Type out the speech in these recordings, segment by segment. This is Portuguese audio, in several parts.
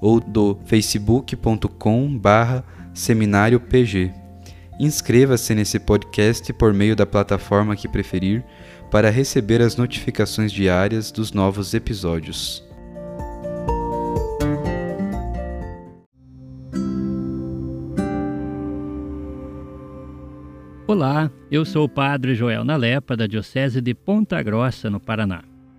ou do facebook.com barra seminário PG. Inscreva-se nesse podcast por meio da plataforma que preferir para receber as notificações diárias dos novos episódios. Olá, eu sou o Padre Joel Nalepa, da Diocese de Ponta Grossa, no Paraná.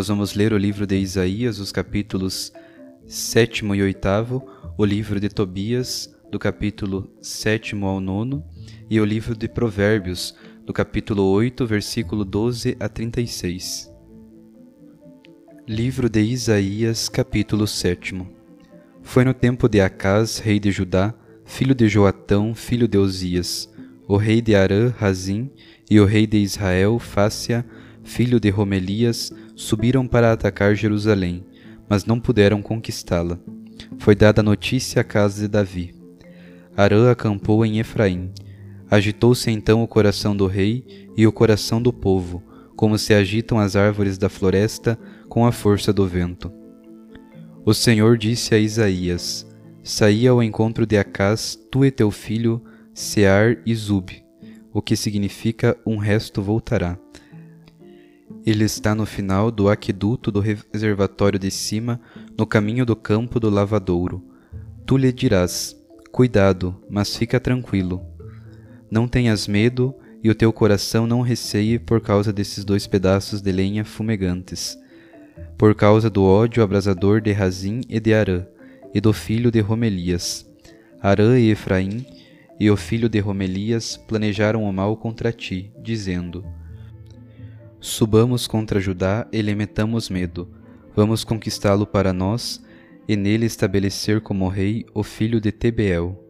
Nós vamos ler o livro de Isaías, os capítulos 7 e 8, o livro de Tobias, do capítulo 7 ao 9, e o livro de Provérbios, do capítulo 8, versículo 12 a 36. Livro de Isaías, capítulo 7 Foi no tempo de Acás, rei de Judá, filho de Joatão, filho de Osias, o rei de Arã, Razim, e o rei de Israel, Fácia, filho de Romelias, subiram para atacar Jerusalém, mas não puderam conquistá-la. Foi dada notícia à casa de Davi. Arã acampou em Efraim. Agitou-se então o coração do rei e o coração do povo, como se agitam as árvores da floresta com a força do vento. O Senhor disse a Isaías: Saí ao encontro de Acás, tu e teu filho, Sear e Zub, o que significa um resto voltará. Ele está no final do aqueduto do reservatório de cima, no caminho do campo do lavadouro. Tu lhe dirás: Cuidado, mas fica tranquilo. Não tenhas medo e o teu coração não receie por causa desses dois pedaços de lenha fumegantes, por causa do ódio abrasador de Razim e de Arã, e do filho de Romelias. Arã e Efraim e o filho de Romelias planejaram o mal contra ti, dizendo: Subamos contra Judá e lhe metamos medo. Vamos conquistá-lo para nós e nele estabelecer como rei o filho de Tebeel.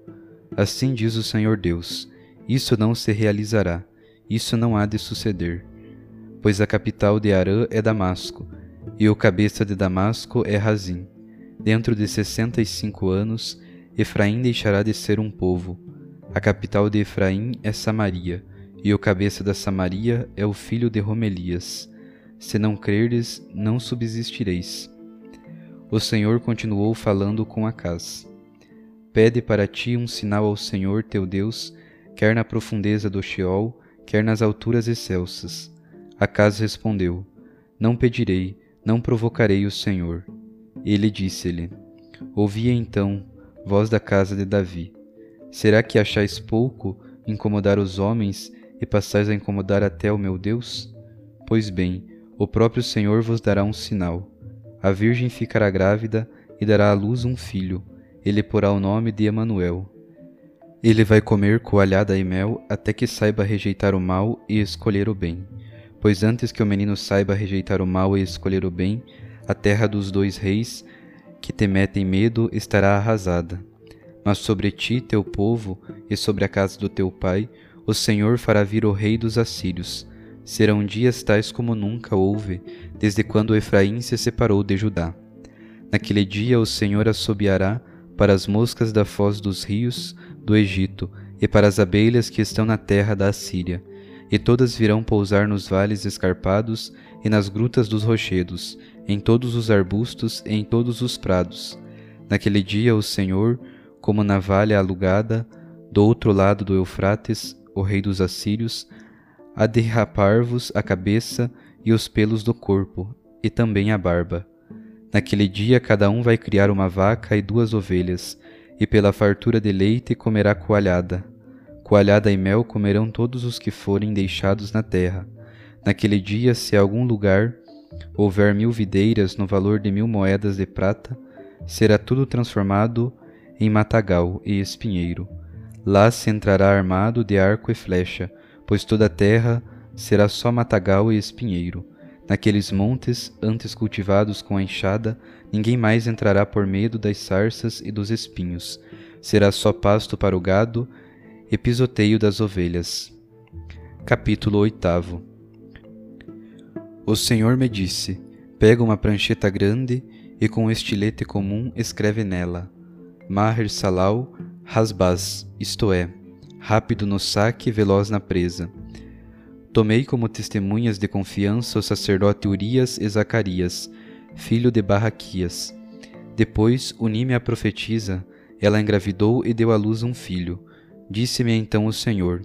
Assim diz o Senhor Deus: Isso não se realizará, isso não há de suceder. Pois a capital de Arã é Damasco, e o cabeça de Damasco é Razim. Dentro de sessenta e cinco anos, Efraim deixará de ser um povo. A capital de Efraim é Samaria e o cabeça da Samaria é o filho de Romelias. Se não crerdes, não subsistireis. O Senhor continuou falando com Acás. Pede para ti um sinal ao Senhor teu Deus, quer na profundeza do Sheol, quer nas alturas excelsas. Acás respondeu: Não pedirei, não provocarei o Senhor. Ele disse-lhe: Ouvi então, voz da casa de Davi. Será que achais pouco incomodar os homens e passais a incomodar até o meu Deus? Pois bem, o próprio Senhor vos dará um sinal. A virgem ficará grávida e dará à luz um filho. Ele porá o nome de Emanuel. Ele vai comer coalhada e mel até que saiba rejeitar o mal e escolher o bem. Pois antes que o menino saiba rejeitar o mal e escolher o bem, a terra dos dois reis, que te metem medo, estará arrasada. Mas sobre ti, teu povo, e sobre a casa do teu pai, o Senhor fará vir o rei dos assírios. Serão dias tais como nunca houve, desde quando Efraim se separou de Judá. Naquele dia o Senhor assobiará para as moscas da foz dos rios do Egito e para as abelhas que estão na terra da Assíria, e todas virão pousar nos vales escarpados e nas grutas dos rochedos, em todos os arbustos e em todos os prados. Naquele dia o Senhor, como navalha alugada, do outro lado do Eufrates, o rei dos assírios, a derrapar-vos a cabeça e os pelos do corpo, e também a barba. Naquele dia cada um vai criar uma vaca e duas ovelhas, e pela fartura de leite comerá coalhada. Coalhada e mel comerão todos os que forem deixados na terra. Naquele dia, se algum lugar houver mil videiras no valor de mil moedas de prata, será tudo transformado em matagal e espinheiro. Lá se entrará armado de arco e flecha, pois toda a terra será só matagal e espinheiro. Naqueles montes, antes cultivados com a enxada, ninguém mais entrará por medo das sarças e dos espinhos. Será só pasto para o gado e pisoteio das ovelhas. Capítulo 8 O Senhor me disse: Pega uma prancheta grande e com um estilete comum escreve nela: Maher Salal Rasbaz, isto é, rápido no saque e veloz na presa. Tomei como testemunhas de confiança o sacerdote Urias e Zacarias, filho de Barraquias. Depois uni-me à profetisa, ela engravidou e deu à luz um filho. Disse-me então o Senhor: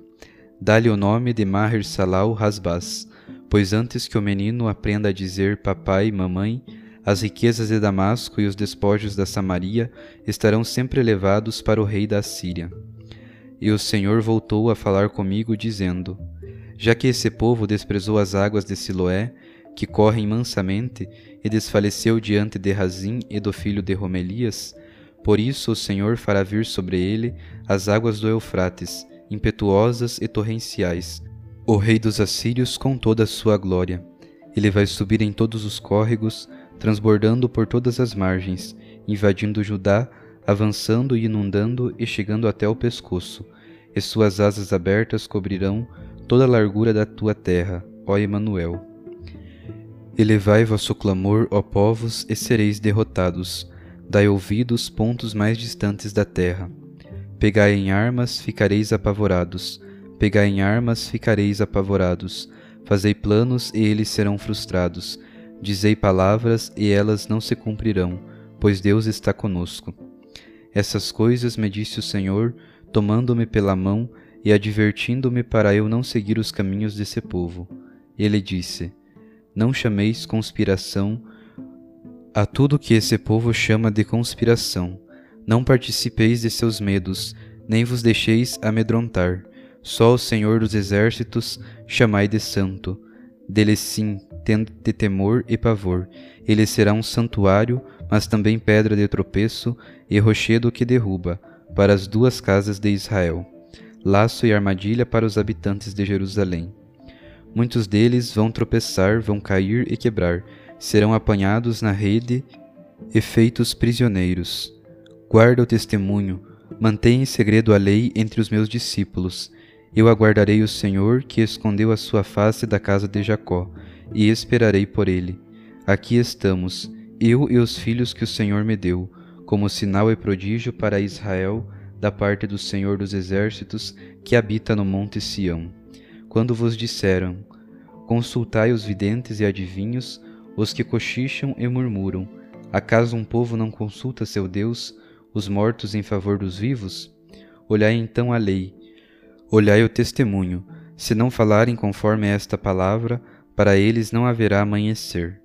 Dá-lhe o nome de Maher Salal Rasbaz, pois antes que o menino aprenda a dizer papai e mamãe, as riquezas de Damasco e os despojos da Samaria estarão sempre elevados para o rei da Assíria. E o Senhor voltou a falar comigo, dizendo: Já que esse povo desprezou as águas de Siloé, que correm mansamente, e desfaleceu diante de Razim e do filho de Romelias, por isso o Senhor fará vir sobre ele as águas do Eufrates, impetuosas e torrenciais, o rei dos assírios com toda a sua glória. Ele vai subir em todos os córregos, transbordando por todas as margens, invadindo Judá, avançando e inundando e chegando até o pescoço, e suas asas abertas cobrirão toda a largura da tua terra, ó Emanuel. Elevai vosso clamor, ó povos, e sereis derrotados. Dai ouvidos pontos mais distantes da terra. Pegai em armas, ficareis apavorados. Pegai em armas, ficareis apavorados. Fazei planos, e eles serão frustrados Dizei palavras e elas não se cumprirão, pois Deus está conosco. Essas coisas me disse o Senhor, tomando-me pela mão e advertindo-me para eu não seguir os caminhos desse povo. Ele disse: Não chameis conspiração a tudo que esse povo chama de conspiração. Não participeis de seus medos, nem vos deixeis amedrontar. Só o Senhor dos exércitos chamai de santo. Dele sim tendo de temor e pavor. Ele será um santuário, mas também pedra de tropeço e rochedo que derruba, para as duas casas de Israel, laço e armadilha para os habitantes de Jerusalém. Muitos deles vão tropeçar, vão cair e quebrar, serão apanhados na rede e feitos prisioneiros. Guarda o testemunho, mantém em segredo a lei entre os meus discípulos. Eu aguardarei o Senhor que escondeu a sua face da casa de Jacó e esperarei por ele. Aqui estamos, eu e os filhos que o Senhor me deu, como sinal e prodígio para Israel, da parte do Senhor dos Exércitos, que habita no monte Sião. Quando vos disseram: Consultai os videntes e adivinhos, os que cochicham e murmuram: Acaso um povo não consulta seu Deus, os mortos em favor dos vivos? Olhai então a lei, olhai o testemunho. Se não falarem conforme esta palavra, para eles não haverá amanhecer.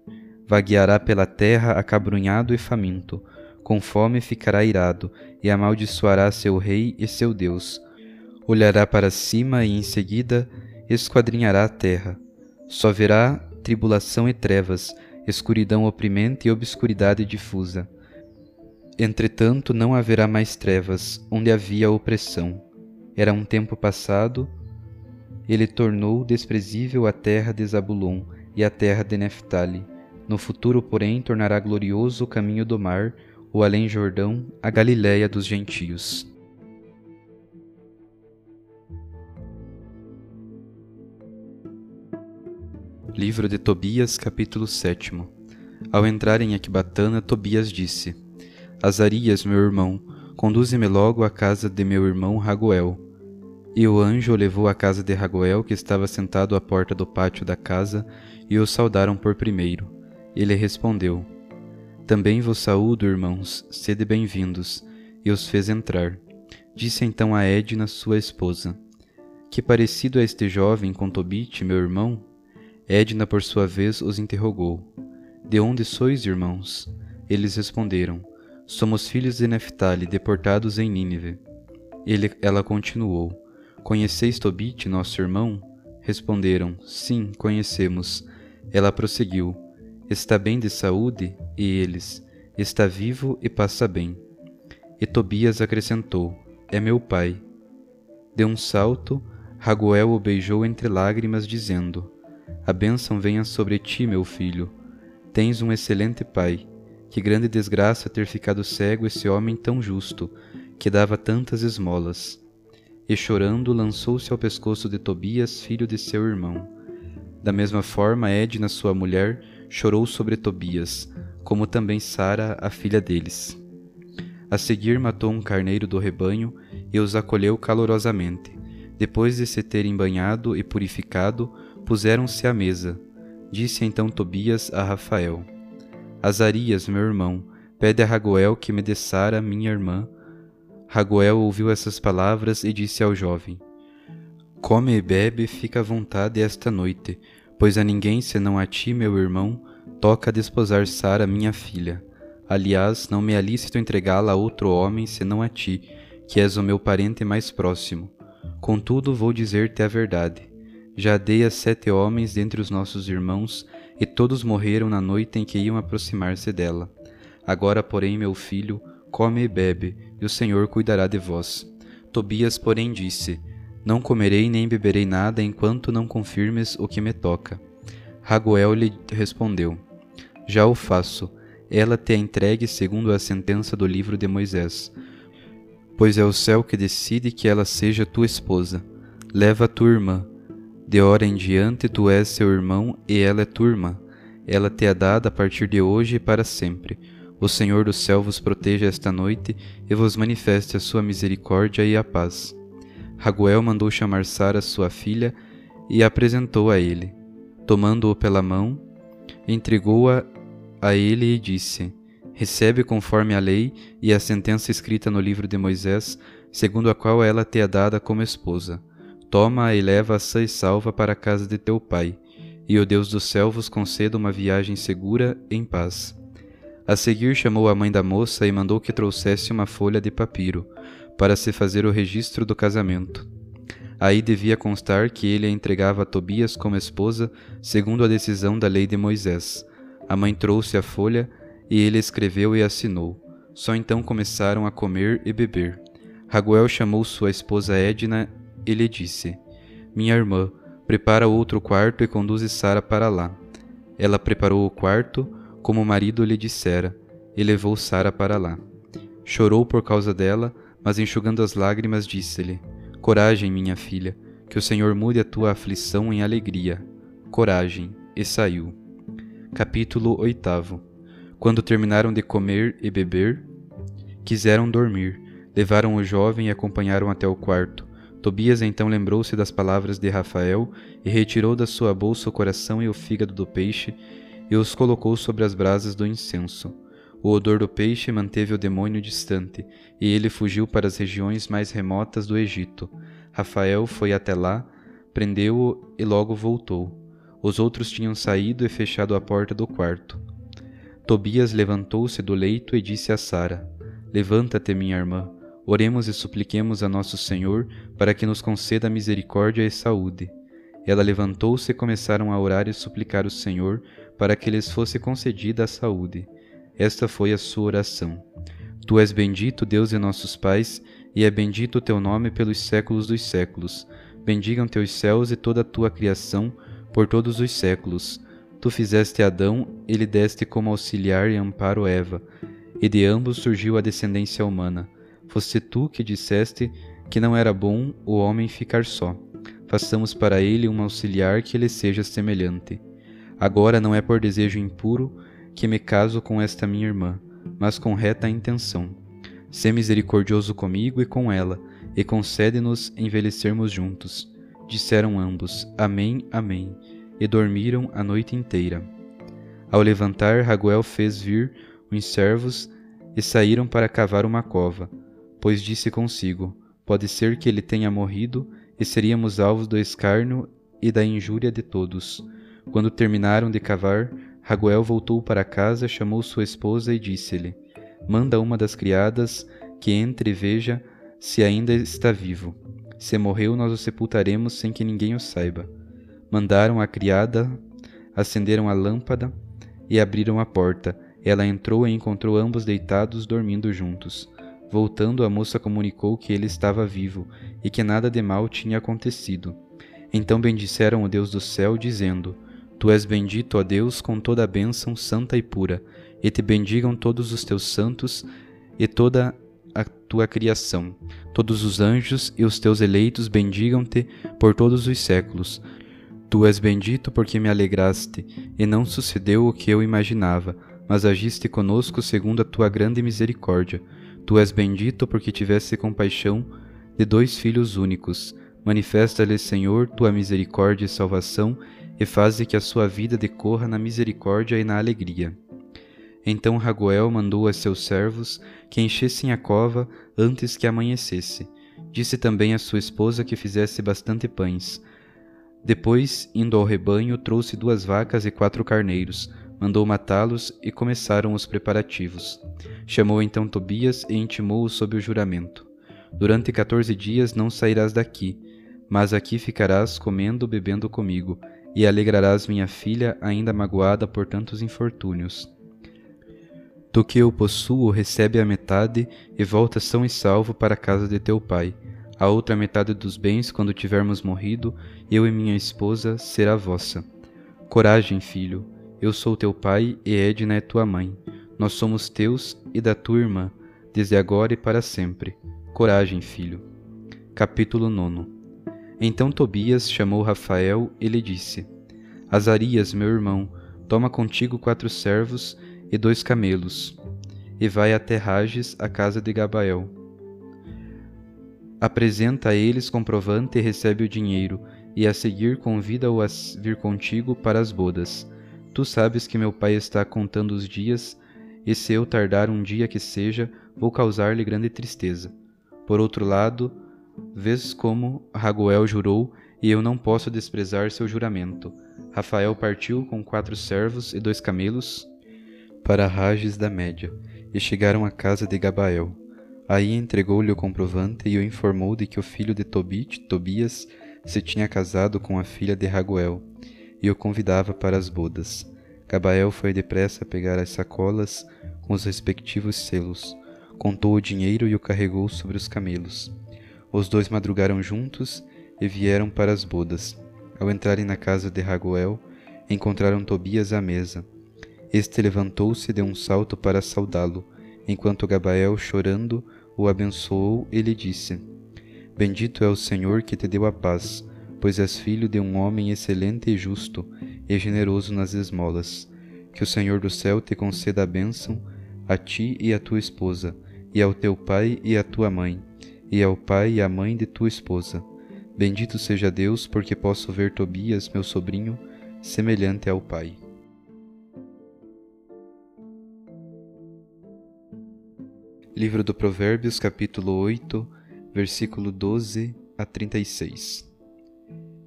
Vagueará pela terra acabrunhado e faminto, com fome ficará irado, e amaldiçoará seu rei e seu Deus. Olhará para cima e em seguida esquadrinhará a terra. Só verá tribulação e trevas, escuridão oprimente e obscuridade difusa. Entretanto, não haverá mais trevas, onde havia opressão. Era um tempo passado, ele tornou desprezível a terra de Zabulon e a terra de Neftali. No futuro, porém, tornará glorioso o caminho do mar, o além-Jordão, a Galiléia dos gentios. Livro de Tobias, capítulo 7 Ao entrar em Ecbatana, Tobias disse: Azarias, meu irmão, conduze-me logo à casa de meu irmão Raguel. E o anjo o levou à casa de Raguel, que estava sentado à porta do pátio da casa, e o saudaram por primeiro. Ele respondeu: Também vos saúdo, irmãos, sede bem-vindos, e os fez entrar. Disse então a Edna, sua esposa: Que parecido é este jovem com Tobite, meu irmão? Edna, por sua vez, os interrogou: De onde sois, irmãos? Eles responderam: Somos filhos de Neftali, deportados em Nínive. Ele, ela continuou: Conheceis Tobite, nosso irmão? Responderam: Sim, conhecemos. Ela prosseguiu: Está bem de saúde? E eles: Está vivo e passa bem. E Tobias acrescentou: É meu pai. De um salto, Raguel o beijou entre lágrimas, dizendo: a bênção venha sobre ti, meu filho. Tens um excelente pai. Que grande desgraça ter ficado cego esse homem tão justo, que dava tantas esmolas. E chorando, lançou-se ao pescoço de Tobias, filho de seu irmão. Da mesma forma, Edna, sua mulher, chorou sobre Tobias, como também Sara, a filha deles. A seguir, matou um carneiro do rebanho e os acolheu calorosamente. Depois de se terem banhado e purificado, puseram-se à mesa. Disse então Tobias a Rafael: Azarias, meu irmão, pede a Ragoel que me dê Sara, minha irmã. Ragoel ouviu essas palavras e disse ao jovem: Come e bebe, fica à vontade esta noite, pois a ninguém senão a ti, meu irmão, toca desposar Sara, minha filha. Aliás, não me é lícito entregá-la a outro homem senão a ti, que és o meu parente mais próximo. Contudo, vou dizer-te a verdade. Já dei a sete homens dentre os nossos irmãos, e todos morreram na noite em que iam aproximar-se dela. Agora, porém, meu filho, come e bebe, e o Senhor cuidará de vós. Tobias, porém, disse: Não comerei nem beberei nada enquanto não confirmes o que me toca. Raguel lhe respondeu: Já o faço. Ela te entregue segundo a sentença do livro de Moisés. Pois é o céu que decide que ela seja tua esposa. Leva a tua irmã, de hora em diante tu és seu irmão e ela é tua irmã. Ela te é dada a partir de hoje e para sempre. O Senhor do céu vos proteja esta noite e vos manifeste a sua misericórdia e a paz. Raguel mandou chamar Sara, sua filha, e a apresentou a ele. Tomando-o pela mão, entregou-a a ele e disse: Recebe conforme a lei e a sentença escrita no livro de Moisés, segundo a qual ela te é dada como esposa. Toma-a e leva-a e salva para a casa de teu pai, e o Deus do céu vos conceda uma viagem segura em paz. A seguir chamou a mãe da moça e mandou que trouxesse uma folha de papiro, para se fazer o registro do casamento. Aí devia constar que ele a entregava a Tobias como esposa, segundo a decisão da lei de Moisés. A mãe trouxe a folha, e ele escreveu e assinou. Só então começaram a comer e beber. Raguel chamou sua esposa Edna e lhe disse: Minha irmã, prepara outro quarto e conduze Sara para lá. Ela preparou o quarto, como o marido lhe dissera, e levou Sara para lá. Chorou por causa dela, mas enxugando as lágrimas, disse-lhe: Coragem, minha filha, que o Senhor mude a tua aflição em alegria. Coragem. E saiu. Capítulo 8 Quando terminaram de comer e beber, quiseram dormir. Levaram o jovem e acompanharam até o quarto. Tobias então lembrou-se das palavras de Rafael e retirou da sua bolsa o coração e o fígado do peixe e os colocou sobre as brasas do incenso. O odor do peixe manteve o demônio distante, e ele fugiu para as regiões mais remotas do Egito. Rafael foi até lá, prendeu-o e logo voltou. Os outros tinham saído e fechado a porta do quarto. Tobias levantou-se do leito e disse a Sara: Levanta-te, minha irmã. Oremos e supliquemos a nosso Senhor para que nos conceda misericórdia e saúde. Ela levantou-se e começaram a orar e suplicar o Senhor para que lhes fosse concedida a saúde. Esta foi a sua oração. Tu és bendito, Deus de nossos pais, e é bendito o teu nome pelos séculos dos séculos. Bendigam teus céus e toda a tua criação por todos os séculos. Tu fizeste Adão e deste como auxiliar e amparo Eva, e de ambos surgiu a descendência humana. Foste tu que disseste que não era bom o homem ficar só. Façamos para ele um auxiliar que lhe seja semelhante. Agora não é por desejo impuro que me caso com esta minha irmã, mas com reta intenção. Sê misericordioso comigo e com ela, e concede-nos envelhecermos juntos. Disseram ambos: Amém, Amém, e dormiram a noite inteira. Ao levantar, Raguel fez vir os servos e saíram para cavar uma cova, pois disse consigo: Pode ser que ele tenha morrido e seríamos alvos do escárnio e da injúria de todos. Quando terminaram de cavar, Raguel voltou para casa, chamou sua esposa e disse-lhe: manda uma das criadas que entre e veja se ainda está vivo. Se morreu, nós o sepultaremos sem que ninguém o saiba. Mandaram a criada, acenderam a lâmpada e abriram a porta. Ela entrou e encontrou ambos deitados, dormindo juntos. Voltando, a moça comunicou que ele estava vivo e que nada de mal tinha acontecido. Então bendisseram o Deus do céu, dizendo: Tu és bendito, ó Deus, com toda a bênção santa e pura e te bendigam todos os teus santos e toda a tua criação. Todos os anjos e os teus eleitos bendigam-te por todos os séculos. Tu és bendito porque me alegraste, e não sucedeu o que eu imaginava, mas agiste conosco segundo a tua grande misericórdia. Tu és bendito porque tiveste compaixão de dois filhos únicos. Manifesta-lhe, Senhor, tua misericórdia e salvação, e faze que a sua vida decorra na misericórdia e na alegria. Então Raguel mandou a seus servos que enchessem a cova antes que amanhecesse. Disse também a sua esposa que fizesse bastante pães. Depois, indo ao rebanho, trouxe duas vacas e quatro carneiros, mandou matá-los e começaram os preparativos. Chamou então Tobias e intimou-o sob o juramento: Durante quatorze dias não sairás daqui, mas aqui ficarás comendo, bebendo comigo, e alegrarás minha filha, ainda magoada por tantos infortúnios. Do que eu possuo, recebe a metade e volta são e salvo para a casa de teu pai. A outra metade dos bens, quando tivermos morrido, eu e minha esposa, será vossa. Coragem, filho, eu sou teu pai e Edna é tua mãe. Nós somos teus e da tua irmã, desde agora e para sempre. Coragem, filho. Capítulo 9 Então Tobias chamou Rafael e lhe disse: Azarias, meu irmão, toma contigo quatro servos e dois camelos, e vai até Rages, a casa de Gabael. Apresenta a eles comprovante e recebe o dinheiro, e a seguir convida-o a vir contigo para as bodas. Tu sabes que meu pai está contando os dias, e se eu tardar um dia que seja, vou causar-lhe grande tristeza. Por outro lado, vês como Raguel jurou, e eu não posso desprezar seu juramento. Rafael partiu com quatro servos e dois camelos, para Rages da Média, e chegaram à casa de Gabael. Aí entregou-lhe o comprovante e o informou de que o filho de Tobit, Tobias, se tinha casado com a filha de Raguel, e o convidava para as bodas. Gabael foi depressa pegar as sacolas com os respectivos selos, contou o dinheiro e o carregou sobre os camelos. Os dois madrugaram juntos e vieram para as bodas. Ao entrarem na casa de Raguel, encontraram Tobias à mesa, este levantou-se e deu um salto para saudá-lo, enquanto Gabael, chorando, o abençoou e lhe disse: Bendito é o Senhor que te deu a paz, pois és filho de um homem excelente e justo, e generoso nas esmolas. Que o Senhor do céu te conceda a bênção, a ti e a tua esposa, e ao teu pai e à tua mãe, e ao pai e à mãe de tua esposa. Bendito seja Deus, porque posso ver Tobias, meu sobrinho, semelhante ao pai. Livro do Provérbios, capítulo 8, versículo 12 a 36.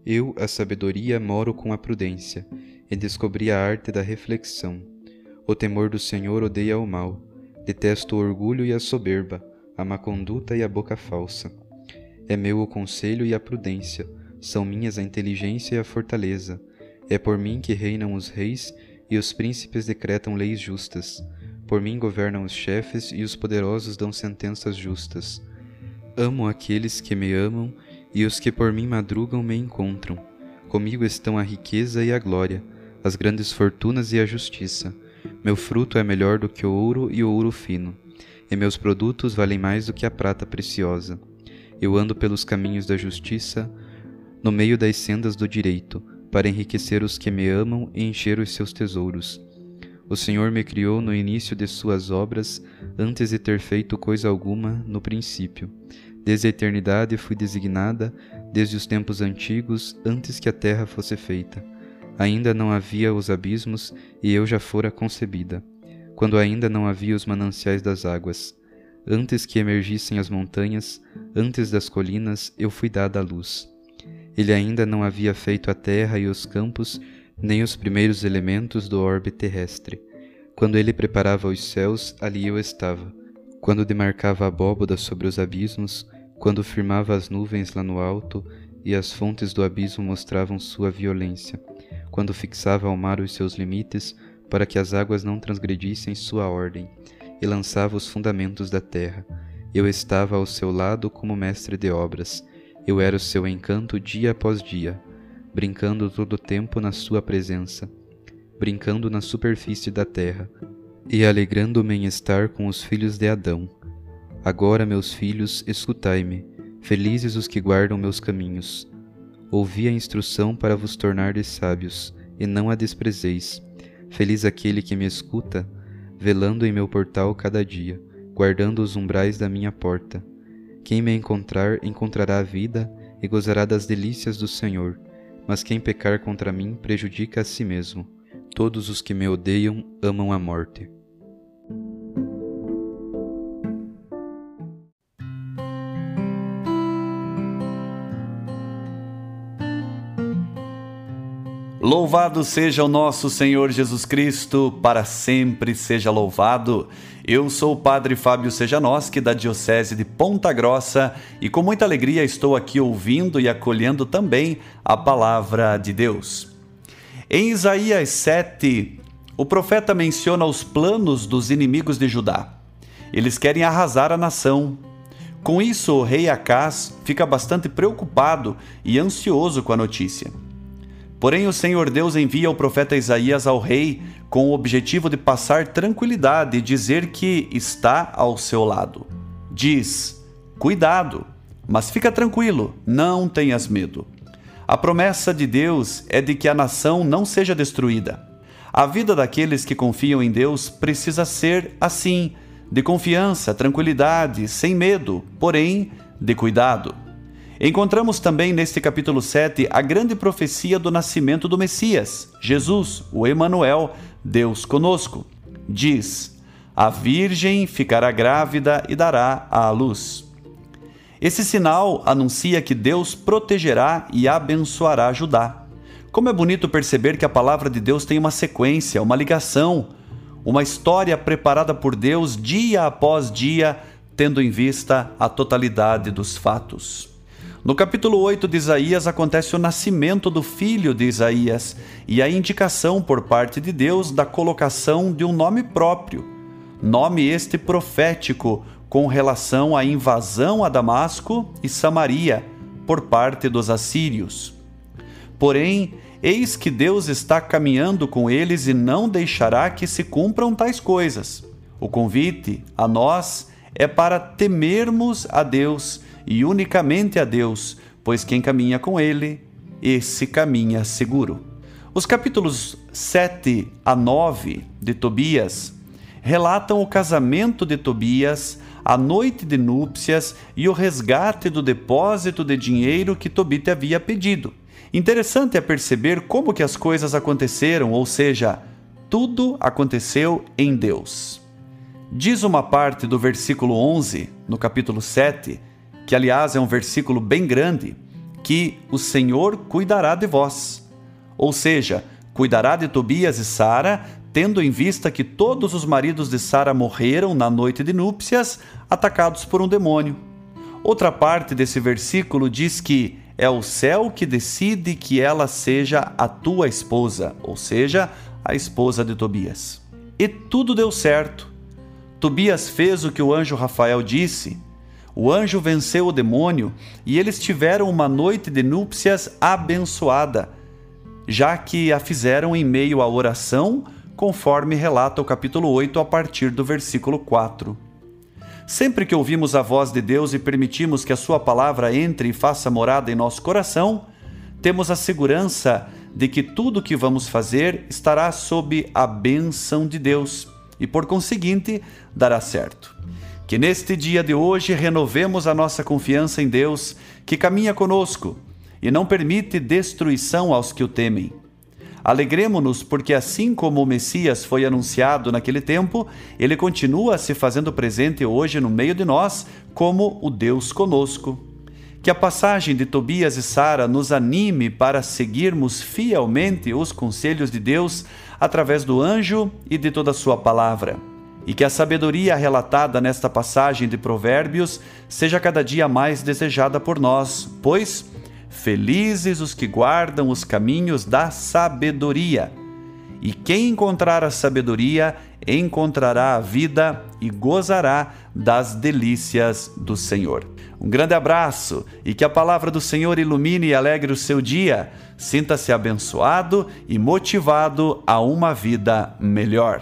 Eu, a sabedoria, moro com a prudência, e descobri a arte da reflexão. O temor do Senhor odeia o mal, detesto o orgulho e a soberba, a má conduta e a boca falsa. É meu o conselho e a prudência, são minhas a inteligência e a fortaleza. É por mim que reinam os reis e os príncipes decretam leis justas. Por mim governam os chefes e os poderosos dão sentenças justas. Amo aqueles que me amam, e os que por mim madrugam me encontram. Comigo estão a riqueza e a glória, as grandes fortunas e a justiça. Meu fruto é melhor do que o ouro e o ouro fino, e meus produtos valem mais do que a prata preciosa. Eu ando pelos caminhos da justiça, no meio das sendas do direito, para enriquecer os que me amam e encher os seus tesouros. O Senhor me criou no início de suas obras, antes de ter feito coisa alguma no princípio. Desde a eternidade fui designada, desde os tempos antigos, antes que a terra fosse feita. Ainda não havia os abismos, e eu já fora concebida, quando ainda não havia os mananciais das águas. Antes que emergissem as montanhas, antes das colinas, eu fui dada à luz. Ele ainda não havia feito a terra e os campos, nem os primeiros elementos do orbe terrestre. Quando ele preparava os céus, ali eu estava. Quando demarcava a abóboda sobre os abismos, quando firmava as nuvens lá no alto e as fontes do abismo mostravam sua violência, quando fixava ao mar os seus limites para que as águas não transgredissem sua ordem, e lançava os fundamentos da terra, eu estava ao seu lado como mestre de obras eu era o seu encanto dia após dia, brincando todo o tempo na sua presença, brincando na superfície da terra, e alegrando-me em estar com os filhos de Adão. Agora, meus filhos, escutai-me, felizes os que guardam meus caminhos. Ouvi a instrução para vos tornardes sábios, e não a desprezeis. Feliz aquele que me escuta, velando em meu portal cada dia, guardando os umbrais da minha porta quem me encontrar, encontrará a vida e gozará das delícias do Senhor, mas quem pecar contra mim prejudica a si mesmo. Todos os que me odeiam amam a morte. Louvado seja o nosso Senhor Jesus Cristo, para sempre seja louvado. Eu sou o Padre Fábio Sejanoski, da Diocese de Ponta Grossa, e com muita alegria estou aqui ouvindo e acolhendo também a palavra de Deus. Em Isaías 7, o profeta menciona os planos dos inimigos de Judá. Eles querem arrasar a nação. Com isso, o rei Acás fica bastante preocupado e ansioso com a notícia. Porém, o Senhor Deus envia o profeta Isaías ao rei com o objetivo de passar tranquilidade e dizer que está ao seu lado. Diz: Cuidado, mas fica tranquilo, não tenhas medo. A promessa de Deus é de que a nação não seja destruída. A vida daqueles que confiam em Deus precisa ser assim, de confiança, tranquilidade, sem medo, porém de cuidado. Encontramos também neste capítulo 7 a grande profecia do nascimento do Messias, Jesus, o Emanuel, Deus conosco. Diz: A virgem ficará grávida e dará à luz. Esse sinal anuncia que Deus protegerá e abençoará Judá. Como é bonito perceber que a palavra de Deus tem uma sequência, uma ligação, uma história preparada por Deus dia após dia, tendo em vista a totalidade dos fatos. No capítulo 8 de Isaías acontece o nascimento do filho de Isaías e a indicação por parte de Deus da colocação de um nome próprio, nome este profético com relação à invasão a Damasco e Samaria por parte dos assírios. Porém, eis que Deus está caminhando com eles e não deixará que se cumpram tais coisas. O convite a nós é para temermos a Deus e unicamente a Deus, pois quem caminha com Ele, esse caminha seguro. Os capítulos 7 a 9 de Tobias relatam o casamento de Tobias, a noite de núpcias e o resgate do depósito de dinheiro que Tobite havia pedido. Interessante é perceber como que as coisas aconteceram, ou seja, tudo aconteceu em Deus. Diz uma parte do versículo 11, no capítulo 7, que aliás é um versículo bem grande, que o Senhor cuidará de vós. Ou seja, cuidará de Tobias e Sara, tendo em vista que todos os maridos de Sara morreram na noite de núpcias, atacados por um demônio. Outra parte desse versículo diz que é o céu que decide que ela seja a tua esposa, ou seja, a esposa de Tobias. E tudo deu certo. Tobias fez o que o anjo Rafael disse, o anjo venceu o demônio e eles tiveram uma noite de núpcias abençoada, já que a fizeram em meio à oração, conforme relata o capítulo 8 a partir do versículo 4. Sempre que ouvimos a voz de Deus e permitimos que a Sua palavra entre e faça morada em nosso coração, temos a segurança de que tudo o que vamos fazer estará sob a bênção de Deus e, por conseguinte, dará certo. Que neste dia de hoje renovemos a nossa confiança em Deus, que caminha conosco e não permite destruição aos que o temem. Alegremos-nos porque, assim como o Messias foi anunciado naquele tempo, ele continua se fazendo presente hoje no meio de nós como o Deus conosco. Que a passagem de Tobias e Sara nos anime para seguirmos fielmente os conselhos de Deus através do anjo e de toda a sua palavra. E que a sabedoria relatada nesta passagem de Provérbios seja cada dia mais desejada por nós, pois felizes os que guardam os caminhos da sabedoria. E quem encontrar a sabedoria encontrará a vida e gozará das delícias do Senhor. Um grande abraço e que a palavra do Senhor ilumine e alegre o seu dia. Sinta-se abençoado e motivado a uma vida melhor.